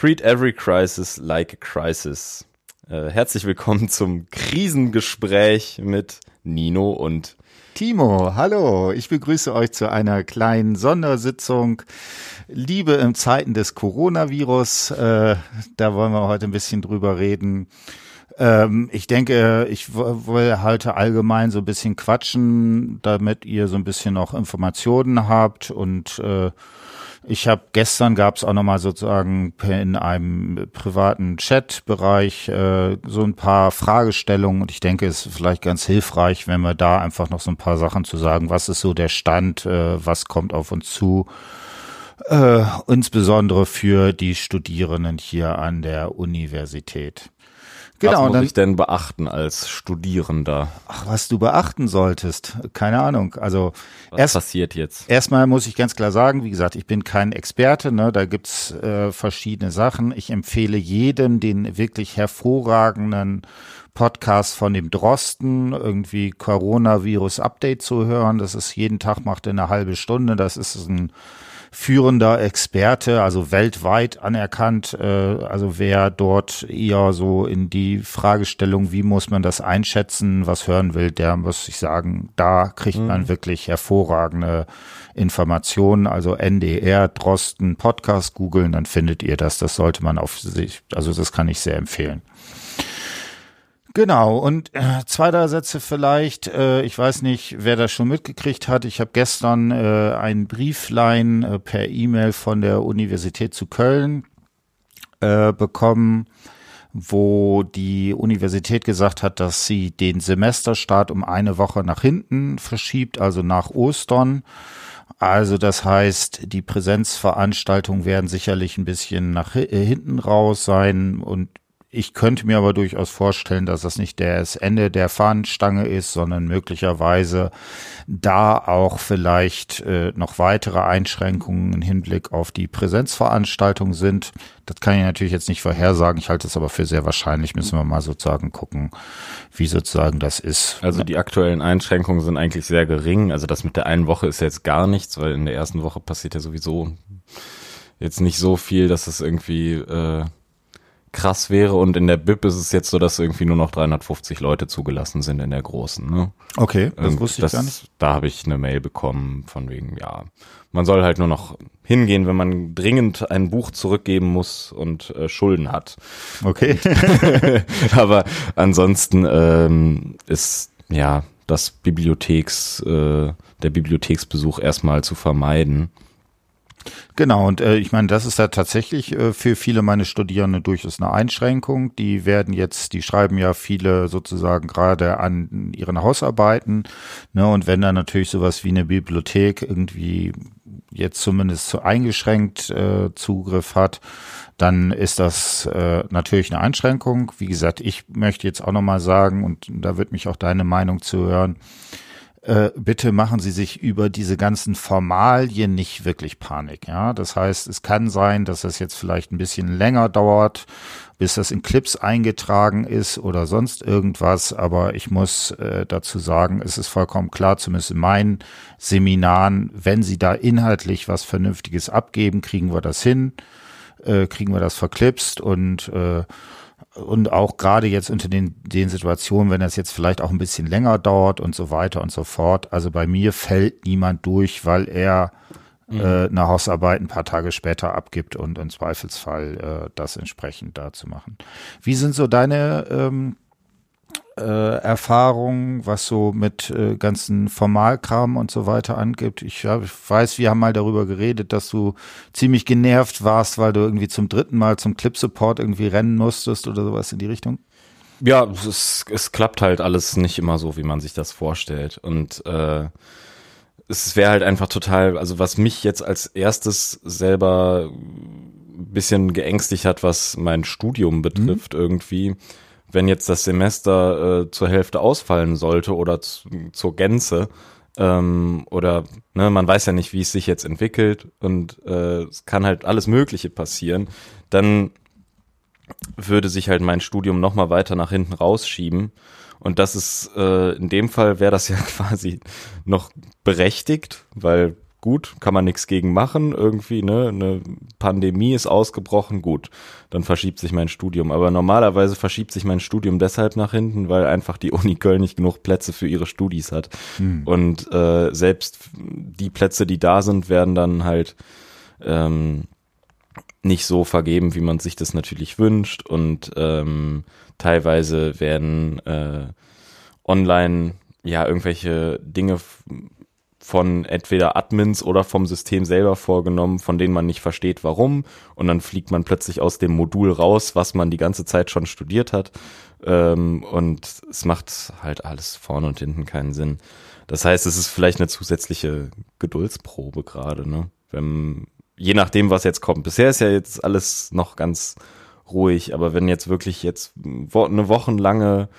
Treat every crisis like a crisis. Äh, herzlich willkommen zum Krisengespräch mit Nino und Timo. Hallo, ich begrüße euch zu einer kleinen Sondersitzung. Liebe in Zeiten des Coronavirus. Äh, da wollen wir heute ein bisschen drüber reden. Ähm, ich denke, ich will heute allgemein so ein bisschen quatschen, damit ihr so ein bisschen noch Informationen habt und äh, ich habe gestern gab es auch nochmal sozusagen in einem privaten Chatbereich äh, so ein paar Fragestellungen und ich denke, es ist vielleicht ganz hilfreich, wenn wir da einfach noch so ein paar Sachen zu sagen. Was ist so der Stand? Äh, was kommt auf uns zu? Äh, insbesondere für die Studierenden hier an der Universität. Genau, was muss dann, ich denn beachten als Studierender? Ach, was du beachten solltest, keine Ahnung. Also was erst, passiert jetzt? Erstmal muss ich ganz klar sagen, wie gesagt, ich bin kein Experte, ne? da gibt's äh, verschiedene Sachen. Ich empfehle jedem den wirklich hervorragenden Podcast von dem Drosten, irgendwie Coronavirus-Update zu hören. Das ist jeden Tag macht er eine halbe Stunde. Das ist ein führender Experte, also weltweit anerkannt. Äh, also wer dort eher so in die Fragestellung, wie muss man das einschätzen, was hören will, der muss ich sagen, da kriegt man mhm. wirklich hervorragende Informationen. Also NDR, Drosten, Podcast googeln, dann findet ihr das. Das sollte man auf sich, also das kann ich sehr empfehlen. Genau, und äh, zwei, drei Sätze vielleicht. Äh, ich weiß nicht, wer das schon mitgekriegt hat. Ich habe gestern äh, ein Brieflein äh, per E-Mail von der Universität zu Köln äh, bekommen, wo die Universität gesagt hat, dass sie den Semesterstart um eine Woche nach hinten verschiebt, also nach Ostern. Also das heißt, die Präsenzveranstaltungen werden sicherlich ein bisschen nach äh, hinten raus sein und ich könnte mir aber durchaus vorstellen, dass das nicht das Ende der Fahnenstange ist, sondern möglicherweise da auch vielleicht äh, noch weitere Einschränkungen im Hinblick auf die Präsenzveranstaltung sind. Das kann ich natürlich jetzt nicht vorhersagen. Ich halte es aber für sehr wahrscheinlich. Müssen wir mal sozusagen gucken, wie sozusagen das ist. Also die aktuellen Einschränkungen sind eigentlich sehr gering. Also das mit der einen Woche ist jetzt gar nichts, weil in der ersten Woche passiert ja sowieso jetzt nicht so viel, dass es irgendwie äh, krass wäre und in der BIP ist es jetzt so, dass irgendwie nur noch 350 Leute zugelassen sind in der großen. Ne? Okay, das und wusste ich das, gar nicht. Da habe ich eine Mail bekommen von wegen, ja, man soll halt nur noch hingehen, wenn man dringend ein Buch zurückgeben muss und äh, Schulden hat. Okay. Aber ansonsten ähm, ist ja das Bibliotheks, äh, der Bibliotheksbesuch erstmal zu vermeiden. Genau, und äh, ich meine, das ist ja tatsächlich äh, für viele meine Studierende durchaus eine Einschränkung. Die werden jetzt, die schreiben ja viele sozusagen gerade an ihren Hausarbeiten. Ne, und wenn dann natürlich sowas wie eine Bibliothek irgendwie jetzt zumindest eingeschränkt äh, Zugriff hat, dann ist das äh, natürlich eine Einschränkung. Wie gesagt, ich möchte jetzt auch nochmal sagen, und da wird mich auch deine Meinung zu hören, äh, bitte machen Sie sich über diese ganzen Formalien nicht wirklich Panik. Ja, das heißt, es kann sein, dass es jetzt vielleicht ein bisschen länger dauert, bis das in Clips eingetragen ist oder sonst irgendwas. Aber ich muss äh, dazu sagen, es ist vollkommen klar, zumindest in meinen Seminaren, wenn Sie da inhaltlich was Vernünftiges abgeben, kriegen wir das hin, äh, kriegen wir das verklipst und äh, und auch gerade jetzt unter den, den Situationen, wenn das jetzt vielleicht auch ein bisschen länger dauert und so weiter und so fort. Also bei mir fällt niemand durch, weil er mhm. äh, eine Hausarbeit ein paar Tage später abgibt und im Zweifelsfall äh, das entsprechend da zu machen. Wie sind so deine ähm, äh, Erfahrung, was so mit äh, ganzen Formalkram und so weiter angibt. Ich, hab, ich weiß, wir haben mal darüber geredet, dass du ziemlich genervt warst, weil du irgendwie zum dritten Mal zum Clip-Support irgendwie rennen musstest oder sowas in die Richtung. Ja, es, es klappt halt alles nicht immer so, wie man sich das vorstellt. Und äh, es wäre halt einfach total, also was mich jetzt als erstes selber ein bisschen geängstigt hat, was mein Studium betrifft mhm. irgendwie, wenn jetzt das Semester äh, zur Hälfte ausfallen sollte oder zur Gänze, ähm, oder ne, man weiß ja nicht, wie es sich jetzt entwickelt und äh, es kann halt alles Mögliche passieren, dann würde sich halt mein Studium nochmal weiter nach hinten rausschieben. Und das ist, äh, in dem Fall wäre das ja quasi noch berechtigt, weil gut, kann man nichts gegen machen, irgendwie, ne? Eine Pandemie ist ausgebrochen, gut, dann verschiebt sich mein Studium. Aber normalerweise verschiebt sich mein Studium deshalb nach hinten, weil einfach die Uni Köln nicht genug Plätze für ihre Studis hat. Hm. Und äh, selbst die Plätze, die da sind, werden dann halt ähm, nicht so vergeben, wie man sich das natürlich wünscht. Und ähm, teilweise werden äh, online ja irgendwelche Dinge von entweder Admins oder vom System selber vorgenommen, von denen man nicht versteht, warum. Und dann fliegt man plötzlich aus dem Modul raus, was man die ganze Zeit schon studiert hat. Ähm, und es macht halt alles vorne und hinten keinen Sinn. Das heißt, es ist vielleicht eine zusätzliche Geduldsprobe gerade, ne? Wenn, je nachdem, was jetzt kommt. Bisher ist ja jetzt alles noch ganz ruhig, aber wenn jetzt wirklich jetzt eine wochenlange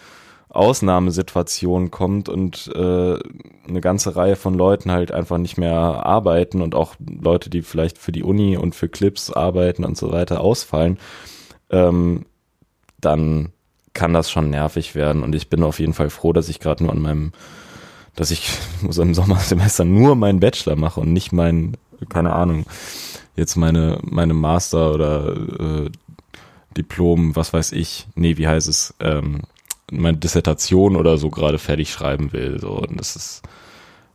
Ausnahmesituation kommt und äh, eine ganze Reihe von Leuten halt einfach nicht mehr arbeiten und auch Leute, die vielleicht für die Uni und für Clips arbeiten und so weiter ausfallen, ähm, dann kann das schon nervig werden. Und ich bin auf jeden Fall froh, dass ich gerade nur an meinem, dass ich so im Sommersemester nur meinen Bachelor mache und nicht mein, keine Ahnung, jetzt meine, meine Master oder äh, Diplom, was weiß ich, nee, wie heißt es, ähm, meine Dissertation oder so gerade fertig schreiben will. So. Und das ist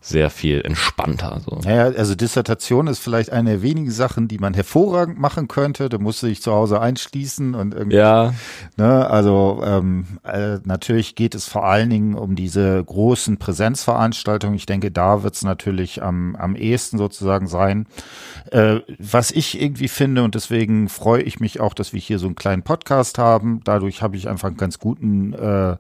sehr viel entspannter. So. Naja, also Dissertation ist vielleicht eine der wenigen Sachen, die man hervorragend machen könnte. Da musst du dich zu Hause einschließen und irgendwie. Ja. Ne, also ähm, äh, natürlich geht es vor allen Dingen um diese großen Präsenzveranstaltungen. Ich denke, da wird es natürlich am, am ehesten sozusagen sein. Äh, was ich irgendwie finde, und deswegen freue ich mich auch, dass wir hier so einen kleinen Podcast haben. Dadurch habe ich einfach einen ganz guten äh,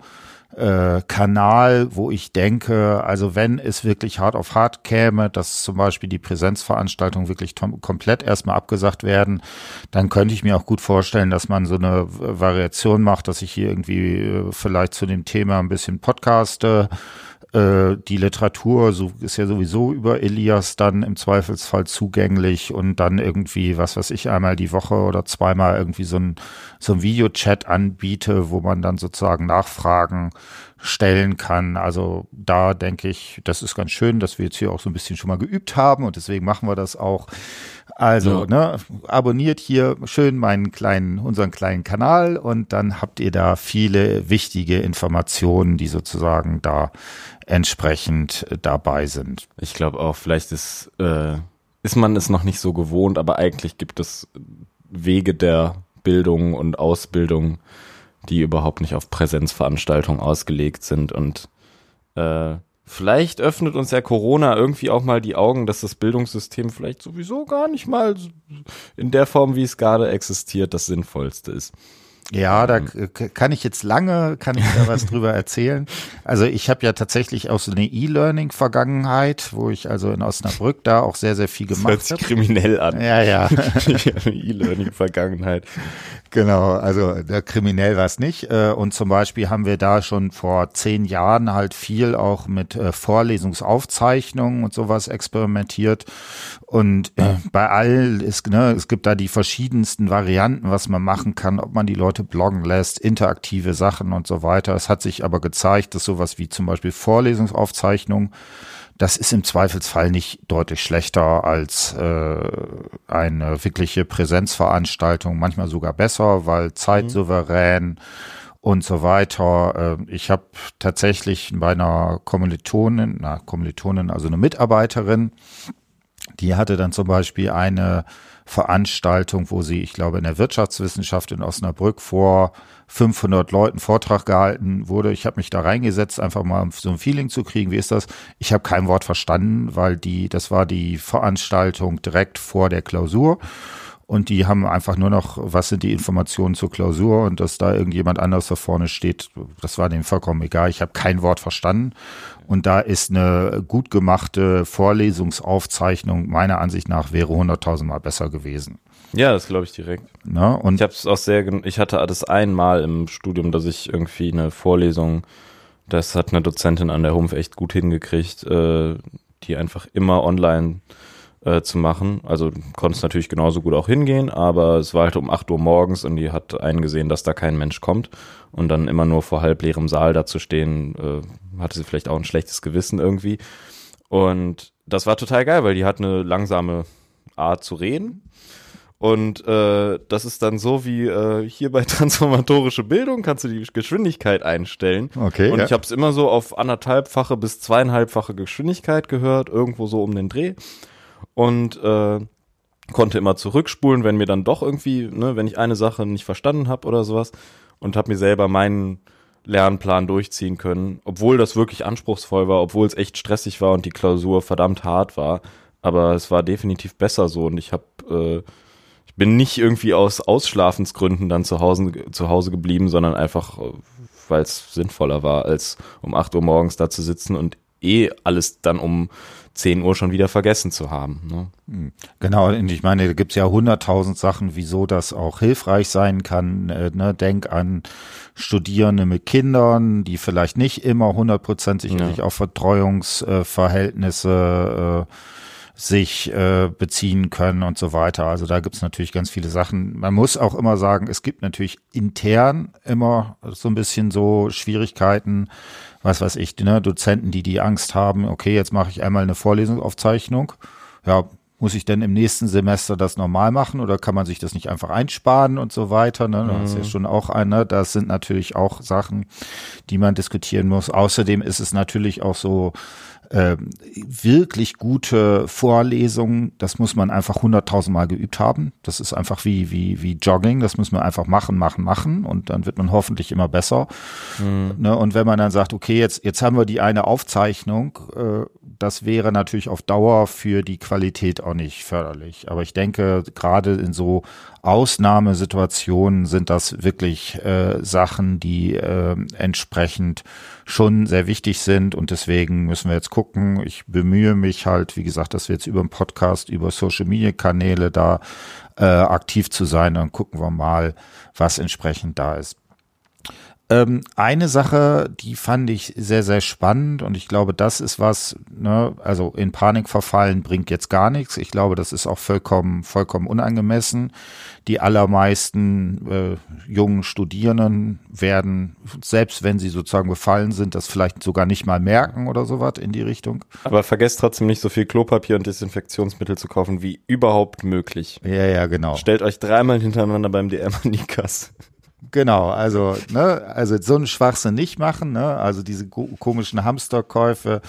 äh, Kanal, wo ich denke, also wenn es wirklich hart auf hart käme, dass zum Beispiel die Präsenzveranstaltungen wirklich komplett erstmal abgesagt werden, dann könnte ich mir auch gut vorstellen, dass man so eine Variation macht, dass ich hier irgendwie äh, vielleicht zu dem Thema ein bisschen podcaste äh, die Literatur so, ist ja sowieso über Elias dann im Zweifelsfall zugänglich und dann irgendwie, was weiß ich, einmal die Woche oder zweimal irgendwie so ein, so ein Videochat anbiete, wo man dann sozusagen Nachfragen stellen kann. Also da denke ich, das ist ganz schön, dass wir jetzt hier auch so ein bisschen schon mal geübt haben und deswegen machen wir das auch. Also, ja. ne, abonniert hier schön meinen kleinen, unseren kleinen Kanal und dann habt ihr da viele wichtige Informationen, die sozusagen da entsprechend dabei sind. Ich glaube auch, vielleicht ist, äh, ist man es noch nicht so gewohnt, aber eigentlich gibt es Wege der Bildung und Ausbildung, die überhaupt nicht auf Präsenzveranstaltungen ausgelegt sind und äh, Vielleicht öffnet uns ja Corona irgendwie auch mal die Augen, dass das Bildungssystem vielleicht sowieso gar nicht mal in der Form, wie es gerade existiert, das Sinnvollste ist. Ja, da kann ich jetzt lange, kann ich da was drüber erzählen. Also ich habe ja tatsächlich auch so eine E-Learning-Vergangenheit, wo ich also in Osnabrück da auch sehr, sehr viel gemacht habe. Hört sich kriminell an. Ja, ja. E-Learning-Vergangenheit. Genau, also der kriminell war es nicht. Äh, und zum Beispiel haben wir da schon vor zehn Jahren halt viel auch mit äh, Vorlesungsaufzeichnungen und sowas experimentiert. Und äh, bei all ist, ne, es gibt da die verschiedensten Varianten, was man machen kann, ob man die Leute bloggen lässt, interaktive Sachen und so weiter. Es hat sich aber gezeigt, dass sowas wie zum Beispiel Vorlesungsaufzeichnungen das ist im Zweifelsfall nicht deutlich schlechter als äh, eine wirkliche Präsenzveranstaltung, manchmal sogar besser, weil zeitsouverän mhm. und so weiter. Äh, ich habe tatsächlich bei einer Kommilitonin, na Kommilitonin, also eine Mitarbeiterin, die hatte dann zum Beispiel eine Veranstaltung, wo sie, ich glaube, in der Wirtschaftswissenschaft in Osnabrück vor 500 Leuten Vortrag gehalten wurde. Ich habe mich da reingesetzt, einfach mal so ein Feeling zu kriegen, wie ist das? Ich habe kein Wort verstanden, weil die, das war die Veranstaltung direkt vor der Klausur. Und die haben einfach nur noch, was sind die Informationen zur Klausur und dass da irgendjemand anders da vorne steht, das war dem vollkommen egal. Ich habe kein Wort verstanden. Und da ist eine gut gemachte Vorlesungsaufzeichnung meiner Ansicht nach wäre 100.000 Mal besser gewesen. Ja, das glaube ich direkt. Na, und ich habe es auch sehr, ich hatte das einmal im Studium, dass ich irgendwie eine Vorlesung, das hat eine Dozentin an der Humpf echt gut hingekriegt, äh, die einfach immer online äh, zu machen. Also konnte es natürlich genauso gut auch hingehen, aber es war halt um 8 Uhr morgens und die hat eingesehen, dass da kein Mensch kommt und dann immer nur vor halb leerem Saal da zu stehen, äh, hatte sie vielleicht auch ein schlechtes Gewissen irgendwie. Und das war total geil, weil die hat eine langsame Art zu reden. Und äh, das ist dann so wie äh, hier bei transformatorische Bildung kannst du die Geschwindigkeit einstellen. Okay. Und ja. ich habe es immer so auf anderthalbfache bis zweieinhalbfache Geschwindigkeit gehört, irgendwo so um den Dreh. Und äh, konnte immer zurückspulen, wenn mir dann doch irgendwie, ne, wenn ich eine Sache nicht verstanden habe oder sowas. Und habe mir selber meinen Lernplan durchziehen können, obwohl das wirklich anspruchsvoll war, obwohl es echt stressig war und die Klausur verdammt hart war. Aber es war definitiv besser so und ich habe äh, ich bin nicht irgendwie aus Ausschlafensgründen dann zu Hause, zu Hause geblieben, sondern einfach, äh, weil es sinnvoller war, als um 8 Uhr morgens da zu sitzen und eh alles dann um 10 Uhr schon wieder vergessen zu haben. Ne? Genau, und ich meine, da gibt's ja hunderttausend Sachen, wieso das auch hilfreich sein kann. Äh, ne? Denk an Studierende mit Kindern, die vielleicht nicht immer hundertprozentig Ja. auf Betreuungsverhältnisse äh, sich äh, beziehen können und so weiter. Also da gibt's natürlich ganz viele Sachen. Man muss auch immer sagen, es gibt natürlich intern immer so ein bisschen so Schwierigkeiten, was weiß ich, ne, Dozenten, die die Angst haben, okay, jetzt mache ich einmal eine Vorlesungsaufzeichnung. Ja, muss ich denn im nächsten Semester das normal machen oder kann man sich das nicht einfach einsparen und so weiter? Ne? Das ist ja schon auch eine. Das sind natürlich auch Sachen, die man diskutieren muss. Außerdem ist es natürlich auch so, ähm, wirklich gute Vorlesungen, das muss man einfach hunderttausendmal geübt haben. Das ist einfach wie, wie, wie Jogging, das muss man einfach machen, machen, machen und dann wird man hoffentlich immer besser. Ne? Und wenn man dann sagt, okay, jetzt, jetzt haben wir die eine Aufzeichnung, äh, das wäre natürlich auf Dauer für die Qualität auch nicht förderlich. Aber ich denke, gerade in so Ausnahmesituationen sind das wirklich äh, Sachen, die äh, entsprechend schon sehr wichtig sind und deswegen müssen wir jetzt gucken. Ich bemühe mich halt, wie gesagt, dass wir jetzt über den Podcast, über Social Media Kanäle da äh, aktiv zu sein. Dann gucken wir mal, was entsprechend da ist. Ähm, eine Sache, die fand ich sehr, sehr spannend und ich glaube, das ist was, ne, also in Panik verfallen bringt jetzt gar nichts. Ich glaube, das ist auch vollkommen, vollkommen unangemessen. Die allermeisten äh, jungen Studierenden werden, selbst wenn sie sozusagen befallen sind, das vielleicht sogar nicht mal merken oder sowas in die Richtung. Aber vergesst trotzdem nicht so viel Klopapier und Desinfektionsmittel zu kaufen wie überhaupt möglich. Ja, ja, genau. Stellt euch dreimal hintereinander beim DM an die Kasse. Genau, also, ne, also so einen Schwachsinn nicht machen, ne, also diese ko- komischen Hamsterkäufe,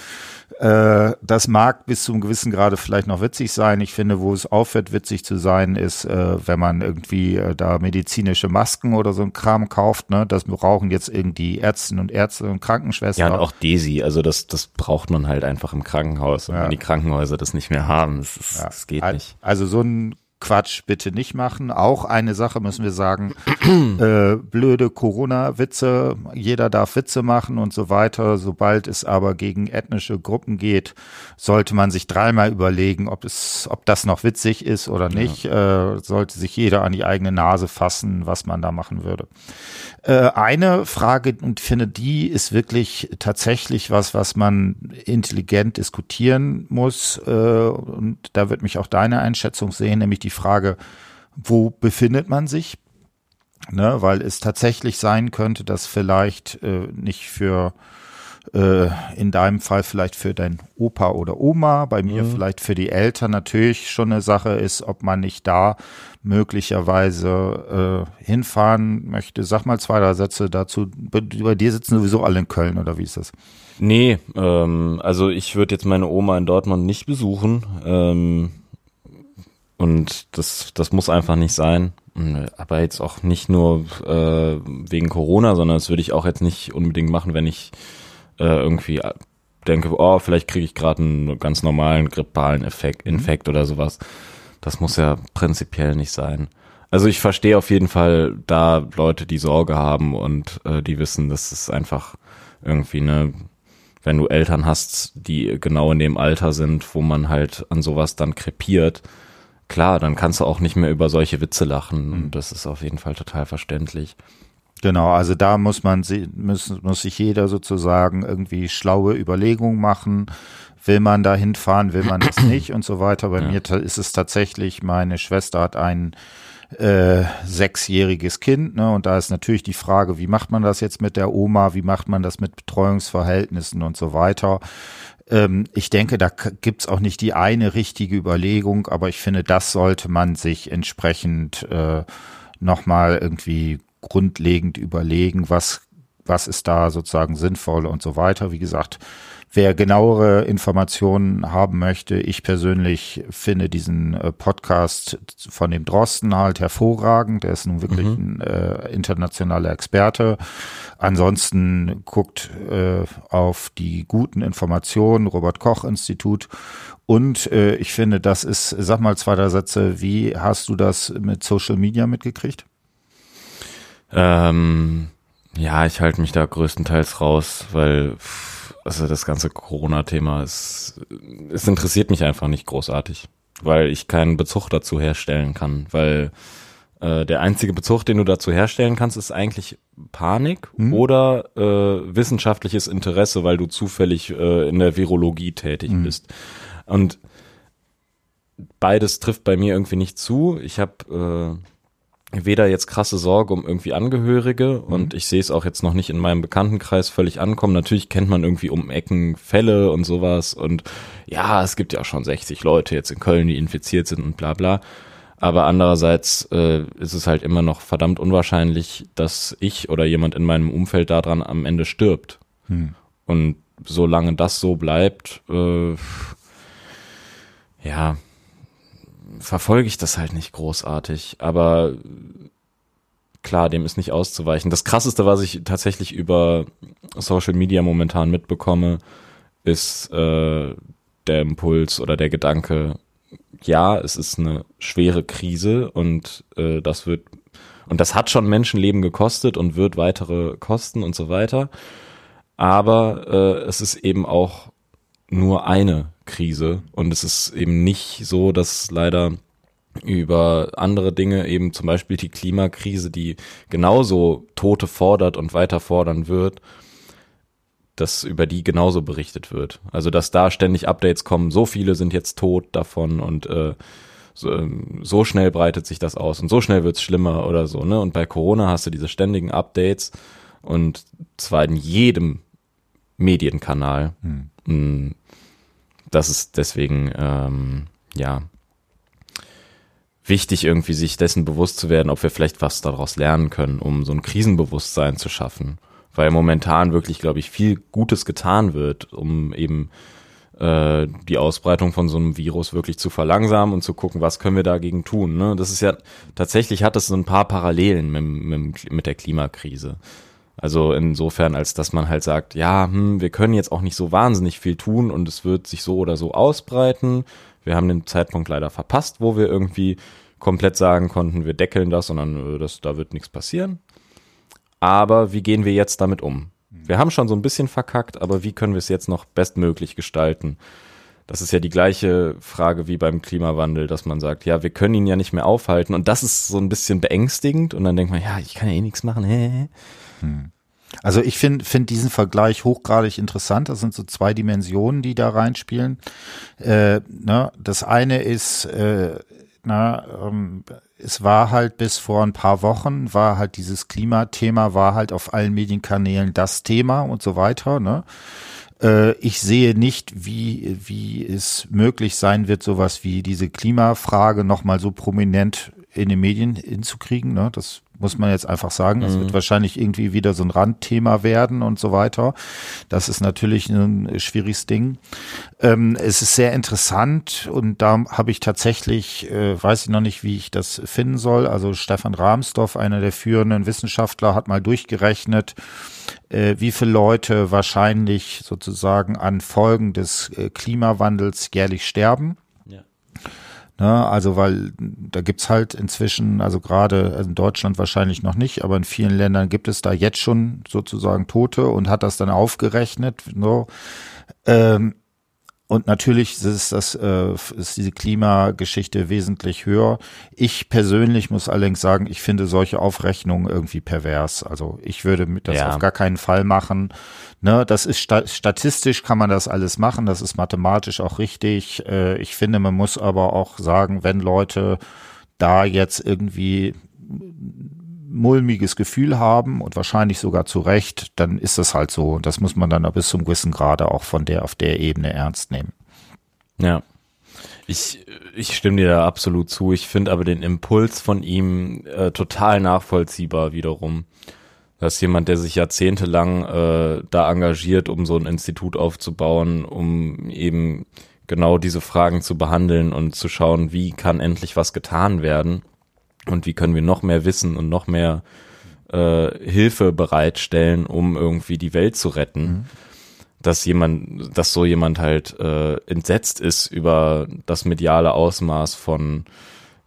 äh, das mag bis zu einem gewissen Grade vielleicht noch witzig sein. Ich finde, wo es aufhört, witzig zu sein, ist, äh, wenn man irgendwie äh, da medizinische Masken oder so ein Kram kauft, ne, das brauchen jetzt irgendwie Ärztinnen und Ärzte und Krankenschwestern. Ja, und auch Desi, also das, das braucht man halt einfach im Krankenhaus. Und Ja. wenn die Krankenhäuser das nicht mehr haben, das, ist, Ja, das geht nicht. Also so ein Quatsch bitte nicht machen. Auch eine Sache müssen wir sagen, äh, blöde Corona-Witze, jeder darf Witze machen und so weiter. Sobald es aber gegen ethnische Gruppen geht, sollte man sich dreimal überlegen, ob es, ob das noch witzig ist oder nicht. Äh, sollte sich jeder an die eigene Nase fassen, was man da machen würde. Äh, eine Frage, und ich finde, die ist wirklich tatsächlich was, was man intelligent diskutieren muss. Äh, und da wird mich auch deine Einschätzung sehen, nämlich die Frage, wo befindet man sich? Ne, weil es tatsächlich sein könnte, dass vielleicht äh, nicht für äh, in deinem Fall vielleicht für dein Opa oder Oma, bei mir vielleicht für die Eltern natürlich schon eine Sache ist, ob man nicht da möglicherweise äh, hinfahren möchte. Sag mal zwei, drei Sätze dazu. Bei, bei dir sitzen sowieso alle in Köln oder wie ist das? Nee, ähm, also ich würde jetzt meine Oma in Dortmund nicht besuchen. Ähm, und das, das muss einfach nicht sein. Aber jetzt auch nicht nur äh, wegen Corona, sondern das würde ich auch jetzt nicht unbedingt machen, wenn ich äh, irgendwie denke, oh, vielleicht kriege ich gerade einen ganz normalen grippalen Effekt, Infekt oder sowas. Das muss ja prinzipiell nicht sein. Also ich verstehe auf jeden Fall da Leute, die Sorge haben und äh, die wissen, dass es einfach irgendwie eine, wenn du Eltern hast, die genau in dem Alter sind, wo man halt an sowas dann krepiert, klar, dann kannst du auch nicht mehr über solche Witze lachen. Und das ist auf jeden Fall total verständlich. Genau, also da muss man sie- muss, muss sich jeder sozusagen irgendwie schlaue Überlegungen machen. Will man da hinfahren, will man das nicht und so weiter. Bei mir ta- ist es tatsächlich, meine Schwester hat ein äh, sechsjähriges Kind, ne? Und da ist natürlich die Frage, wie macht man das jetzt mit der Oma, wie macht man das mit Betreuungsverhältnissen und so weiter. Ähm, ich denke, da gibt's auch nicht die eine richtige Überlegung, aber ich finde, das sollte man sich entsprechend äh, nochmal irgendwie grundlegend überlegen, was, was ist da sozusagen sinnvoll und so weiter. Wie gesagt, Wer genauere Informationen haben möchte, ich persönlich finde diesen äh, Podcast von dem Drosten halt hervorragend. Der ist nun wirklich mhm. ein äh, internationaler Experte. Ansonsten guckt äh, auf die guten Informationen, Robert Koch Institut. Und äh, ich finde, das ist, sag mal zwei, drei Sätze, wie hast du das mit Social Media mitgekriegt? Ähm, ja, ich halte mich da größtenteils raus, weil also das ganze Corona-Thema ist, es interessiert mich einfach nicht großartig, weil ich keinen Bezug dazu herstellen kann, weil äh, der einzige Bezug, den du dazu herstellen kannst, ist eigentlich Panik hm. oder äh, wissenschaftliches Interesse, weil du zufällig äh, in der Virologie tätig hm. bist. Und beides trifft bei mir irgendwie nicht zu. Ich habe äh, weder jetzt krasse Sorge um irgendwie Angehörige mhm. und ich sehe es auch jetzt noch nicht in meinem Bekanntenkreis völlig ankommen. Natürlich kennt man irgendwie um Ecken Fälle und sowas und ja, es gibt ja auch schon 60 Leute jetzt in Köln, die infiziert sind und bla bla. Aber andererseits äh, ist es halt immer noch verdammt unwahrscheinlich, dass ich oder jemand in meinem Umfeld daran am Ende stirbt. Mhm. Und solange das so bleibt, äh, ja, verfolge ich das halt nicht großartig. Aber klar, dem ist nicht auszuweichen. Das krasseste, was ich tatsächlich über Social Media momentan mitbekomme, ist äh, der Impuls oder der Gedanke, ja, es ist eine schwere Krise und äh, das wird und das hat schon Menschenleben gekostet und wird weitere kosten und so weiter. Aber äh, es ist eben auch nur eine Krise und es ist eben nicht so, dass leider über andere Dinge, eben zum Beispiel die Klimakrise, die genauso Tote fordert und weiter fordern wird, dass über die genauso berichtet wird. Also dass da ständig Updates kommen, so viele sind jetzt tot davon und äh, so, ähm, so schnell breitet sich das aus und so schnell wird's schlimmer oder so. Ne? Und bei Corona hast du diese ständigen Updates und zwar in jedem Medienkanal. Hm. Das ist deswegen, ähm, ja, wichtig, irgendwie sich dessen bewusst zu werden, ob wir vielleicht was daraus lernen können, um so ein Krisenbewusstsein zu schaffen. Weil momentan wirklich, glaube ich, viel Gutes getan wird, um eben äh, die Ausbreitung von so einem Virus wirklich zu verlangsamen und zu gucken, was können wir dagegen tun. Ne? Das ist ja tatsächlich hat es so ein paar Parallelen mit, mit, mit der Klimakrise. Also insofern, als dass man halt sagt, ja, hm, wir können jetzt auch nicht so wahnsinnig viel tun und es wird sich so oder so ausbreiten. Wir haben den Zeitpunkt leider verpasst, wo wir irgendwie komplett sagen konnten, wir deckeln das und dann, äh, das, da wird nichts passieren. Aber wie gehen wir jetzt damit um? Wir haben schon so ein bisschen verkackt, aber wie können wir es jetzt noch bestmöglich gestalten? Das ist ja die gleiche Frage wie beim Klimawandel, dass man sagt, ja, wir können ihn ja nicht mehr aufhalten. Und das ist so ein bisschen beängstigend. Und dann denkt man, ja, ich kann ja eh nichts machen. Hm. Also ich finde find diesen Vergleich hochgradig interessant. Das sind so zwei Dimensionen, die da reinspielen. Äh, ne, das eine ist, äh, na, ähm, es war halt bis vor ein paar Wochen, war halt dieses Klimathema, war halt auf allen Medienkanälen das Thema und so weiter. Ne? Äh, ich sehe nicht, wie, wie es möglich sein wird, sowas wie diese Klimafrage nochmal so prominent in den Medien hinzukriegen. Ne? Das muss man jetzt einfach sagen. Das mhm. wird wahrscheinlich irgendwie wieder so ein Randthema werden und so weiter. Das ist natürlich ein schwieriges Ding. Ähm, es ist sehr interessant und da habe ich tatsächlich, äh, weiß ich noch nicht, wie ich das finden soll. Also Stefan Rahmsdorf, einer der führenden Wissenschaftler, hat mal durchgerechnet, äh, wie viele Leute wahrscheinlich sozusagen an Folgen des äh, Klimawandels jährlich sterben. Ne, also weil da gibt's halt inzwischen, also gerade in Deutschland wahrscheinlich noch nicht, aber in vielen Ländern gibt es da jetzt schon sozusagen Tote und hat das dann aufgerechnet. No. Ähm, und natürlich ist das äh, ist diese Klimageschichte wesentlich höher. Ich persönlich muss allerdings sagen, ich finde solche Aufrechnungen irgendwie pervers. Also ich würde das ja. auf gar keinen Fall machen. Ne, das ist sta statistisch kann man das alles machen. Das ist mathematisch auch richtig. Äh, ich finde, man muss aber auch sagen, wenn Leute da jetzt irgendwie mulmiges Gefühl haben und wahrscheinlich sogar zu Recht, dann ist das halt so. Und das muss man dann bis zum gewissen Grade auch von der auf der Ebene ernst nehmen. Ja. Ich, ich stimme dir da absolut zu. Ich finde aber den Impuls von ihm äh, total nachvollziehbar wiederum. Dass jemand, der sich jahrzehntelang äh, da engagiert, um so ein Institut aufzubauen, um eben genau diese Fragen zu behandeln und zu schauen, wie kann endlich was getan werden und wie können wir noch mehr Wissen und noch mehr äh, Hilfe bereitstellen, um irgendwie die Welt zu retten. Mhm. Dass jemand, dass so jemand halt äh, entsetzt ist über das mediale Ausmaß von,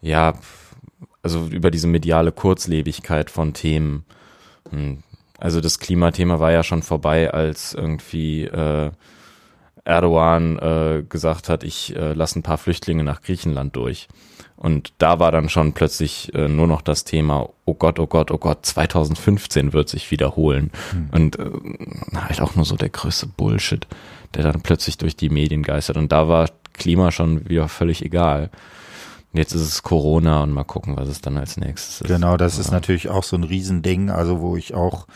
ja, also über diese mediale Kurzlebigkeit von Themen. Hm. Also das Klimathema war ja schon vorbei, als irgendwie äh, Erdogan äh, gesagt hat, ich äh, lasse ein paar Flüchtlinge nach Griechenland durch. Und da war dann schon plötzlich äh, nur noch das Thema, oh Gott, oh Gott, oh Gott, 2015 wird sich wiederholen. Mhm. Und äh, halt auch nur so der größte Bullshit, der dann plötzlich durch die Medien geistert. Und da war Klima schon wieder völlig egal. Jetzt ist es Corona und mal gucken, was es dann als nächstes ist. Genau, das ist natürlich auch so ein Riesending, also wo ich auch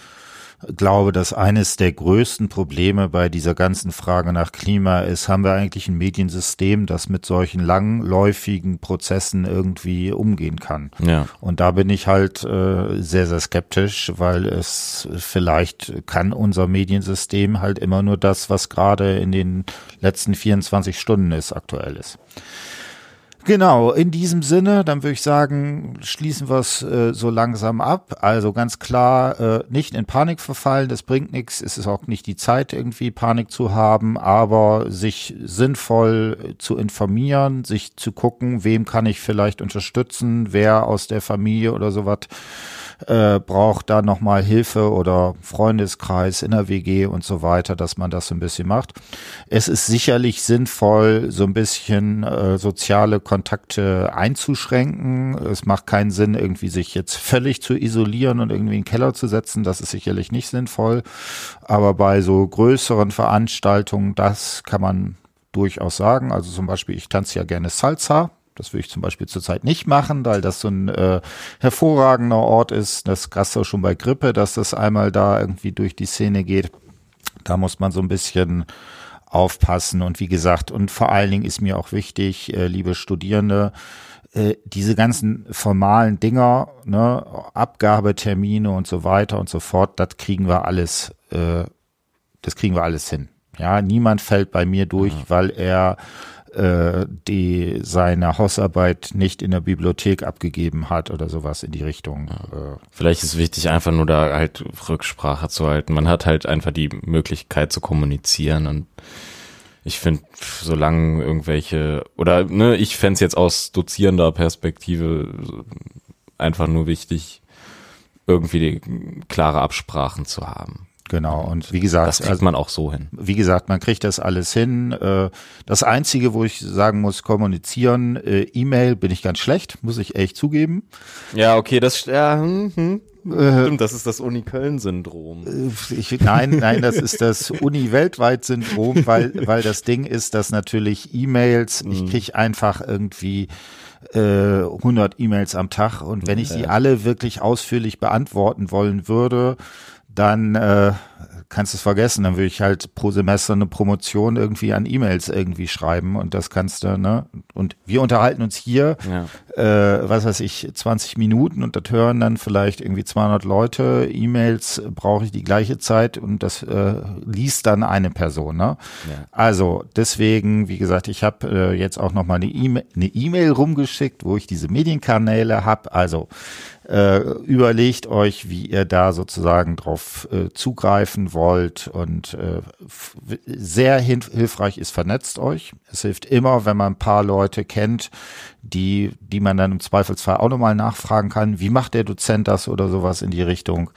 glaube, dass eines der größten Probleme bei dieser ganzen Frage nach Klima ist, haben wir eigentlich ein Mediensystem, das mit solchen langläufigen Prozessen irgendwie umgehen kann. Ja. Und da bin ich halt äh, sehr, sehr skeptisch, weil es vielleicht kann unser Mediensystem halt immer nur das, was gerade in den letzten 24 Stunden ist, aktuell ist. Genau, in diesem Sinne, dann würde ich sagen, schließen wir es äh, so langsam ab. Also ganz klar, äh, nicht in Panik verfallen, das bringt nichts. Es ist auch nicht die Zeit, irgendwie Panik zu haben, aber sich sinnvoll zu informieren, sich zu gucken, wem kann ich vielleicht unterstützen, wer aus der Familie oder sowas äh, braucht da nochmal Hilfe oder Freundeskreis in der WG und so weiter, dass man das so ein bisschen macht. Es ist sicherlich sinnvoll, so ein bisschen äh, soziale Kontakte einzuschränken. Es macht keinen Sinn, irgendwie sich jetzt völlig zu isolieren und irgendwie in den Keller zu setzen. Das ist sicherlich nicht sinnvoll. Aber bei so größeren Veranstaltungen, das kann man durchaus sagen. Also zum Beispiel, ich tanze ja gerne Salsa. Das würde ich zum Beispiel zurzeit nicht machen, weil das so ein äh, hervorragender Ort ist. Das hast du schon bei Grippe, dass das einmal da irgendwie durch die Szene geht. Da muss man so ein bisschen aufpassen. Und wie gesagt, und vor allen Dingen ist mir auch wichtig, äh, liebe Studierende, äh, diese ganzen formalen Dinger, ne, Abgabetermine und so weiter und so fort, das kriegen wir alles, äh, das kriegen wir alles hin. Ja, niemand fällt bei mir durch, ja. weil er äh, die seine Hausarbeit nicht in der Bibliothek abgegeben hat oder sowas in die Richtung. Ja. Äh. Vielleicht ist wichtig, einfach nur da halt Rücksprache zu halten. Man hat halt einfach die Möglichkeit zu kommunizieren und ich finde, solange irgendwelche, oder ne, ich fände jetzt aus dozierender Perspektive einfach nur wichtig, irgendwie klare Absprachen zu haben. Genau, und wie gesagt. Das kriegt also, man auch so hin. Wie gesagt, man kriegt das alles hin. Äh, das Einzige, wo ich sagen muss, kommunizieren, äh, E-Mail bin ich ganz schlecht, muss ich echt zugeben. Ja, okay, das, ja, hm, hm. Äh, Stimmt, das ist das Uni-Köln-Syndrom. nein, nein, das ist das Uni-Weltweit-Syndrom, weil, weil das Ding ist, dass natürlich E-Mails, ich mhm. krieg einfach irgendwie äh, 100 E-Mails am Tag und wenn ich sie alle wirklich ausführlich beantworten wollen würde, dann äh, kannst du es vergessen. Dann würde ich halt pro Semester eine Promotion irgendwie an E-Mails irgendwie schreiben und das kannst du, ne? Und wir unterhalten uns hier, ja. äh, was weiß ich, 20 Minuten und das hören dann vielleicht irgendwie 200 Leute. E-Mails brauche ich die gleiche Zeit und das äh, liest dann eine Person, ne? Ja. Also deswegen, wie gesagt, ich habe äh, jetzt auch noch mal eine E-Mail eine E-Mail rumgeschickt, wo ich diese Medienkanäle habe. Also äh, überlegt euch, wie ihr da sozusagen drauf äh, zugreifen wollt und äh, sehr hilfreich ist, vernetzt euch. Es hilft immer, wenn man ein paar Leute kennt, die, die man dann im Zweifelsfall auch nochmal nachfragen kann. Wie macht der Dozent das oder sowas in die Richtung?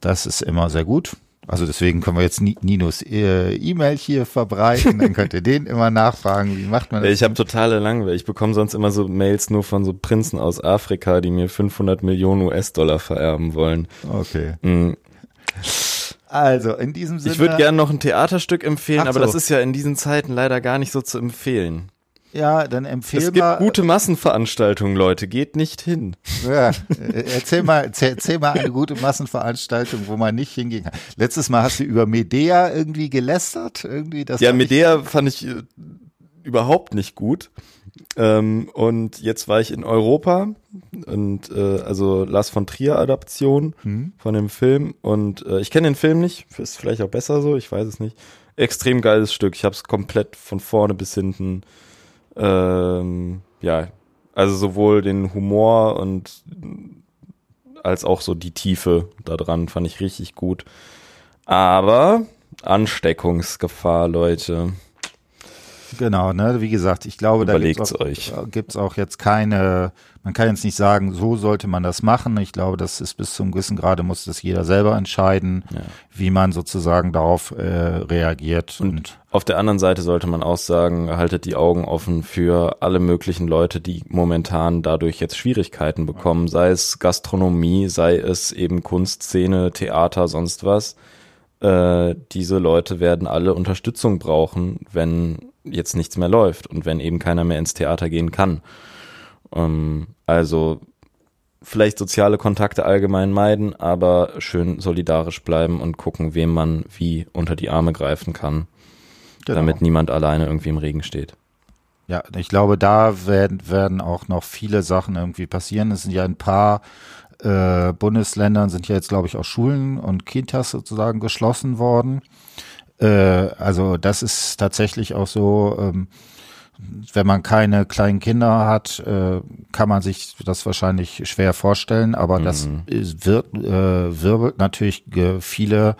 Das ist immer sehr gut. Also deswegen können wir jetzt Ninos äh, E-Mail hier verbreiten, dann könnt ihr den immer nachfragen, wie macht man das? Ich habe totale Langweil. Ich bekomme sonst immer so Mails nur von so Prinzen aus Afrika, die mir 500 Millionen US-Dollar vererben wollen. Okay. Mhm. Also in diesem Sinne. Ich würde gerne noch ein Theaterstück empfehlen, so. aber das ist ja in diesen Zeiten leider gar nicht so zu empfehlen. Ja, dann empfehl Es gibt mal. gute Massenveranstaltungen, Leute. Geht nicht hin. Ja, äh, erzähl mal, erzähl, mal eine gute Massenveranstaltung, wo man nicht hingehen kann. Letztes Mal hast du über Medea irgendwie gelästert, irgendwie das. Ja, hab ich- Medea fand ich äh, überhaupt nicht gut. Ähm, und jetzt war ich in Europa und äh, also Lars von Trier Adaption Hm. von dem Film und äh, ich kenne den Film nicht, ist vielleicht auch besser so, ich weiß es nicht. Extrem geiles Stück, ich habe es komplett von vorne bis hinten ähm, ja, also sowohl den Humor und als auch so die Tiefe da dran fand ich richtig gut. Aber Ansteckungsgefahr, Leute. Genau, ne, wie gesagt, ich glaube, da Überlegt's gibt's auch, äh, gibt's auch jetzt keine, man kann jetzt nicht sagen, so sollte man das machen. Ich glaube, das ist bis zum gewissen Grade muss das jeder selber entscheiden, Ja. wie man sozusagen darauf äh, reagiert. Und, Auf der anderen Seite sollte man auch sagen, haltet die Augen offen für alle möglichen Leute, die momentan dadurch jetzt Schwierigkeiten bekommen, sei es Gastronomie, sei es eben Kunstszene, Theater, sonst was. Äh, diese Leute werden alle Unterstützung brauchen, wenn jetzt nichts mehr läuft und wenn eben keiner mehr ins Theater gehen kann. Ähm, also vielleicht soziale Kontakte allgemein meiden, aber schön solidarisch bleiben und gucken, wem man wie unter die Arme greifen kann, genau. damit niemand alleine irgendwie im Regen steht. Ja, ich glaube, da werden, werden auch noch viele Sachen irgendwie passieren. Es sind ja ein paar äh, Bundesländern sind ja jetzt, glaube ich, auch Schulen und Kitas sozusagen geschlossen worden. Äh, also das ist tatsächlich auch so, ähm, wenn man keine kleinen Kinder hat, äh, kann man sich das wahrscheinlich schwer vorstellen, aber das ist, wird, äh, wirbelt natürlich viele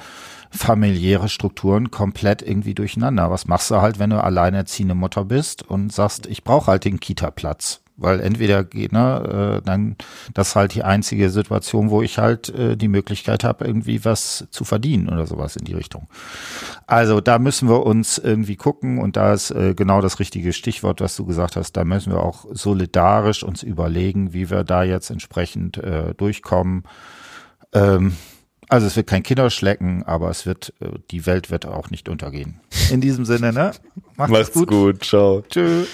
familiäre Strukturen komplett irgendwie durcheinander. Was machst du halt, wenn du alleinerziehende Mutter bist und sagst, ich brauche halt den Kita-Platz? Weil entweder geht, ne, äh, dann das ist halt die einzige Situation, wo ich halt äh, die Möglichkeit habe, irgendwie was zu verdienen oder sowas in die Richtung. Also da müssen wir uns irgendwie gucken und da ist äh, genau das richtige Stichwort, was du gesagt hast. Da müssen wir auch solidarisch uns überlegen, wie wir da jetzt entsprechend äh, durchkommen. Ähm, also es wird kein Kinderschlecken, aber es wird, äh, die Welt wird auch nicht untergehen. In diesem Sinne, ne? Macht's, Macht's gut. Ciao. Tschüss.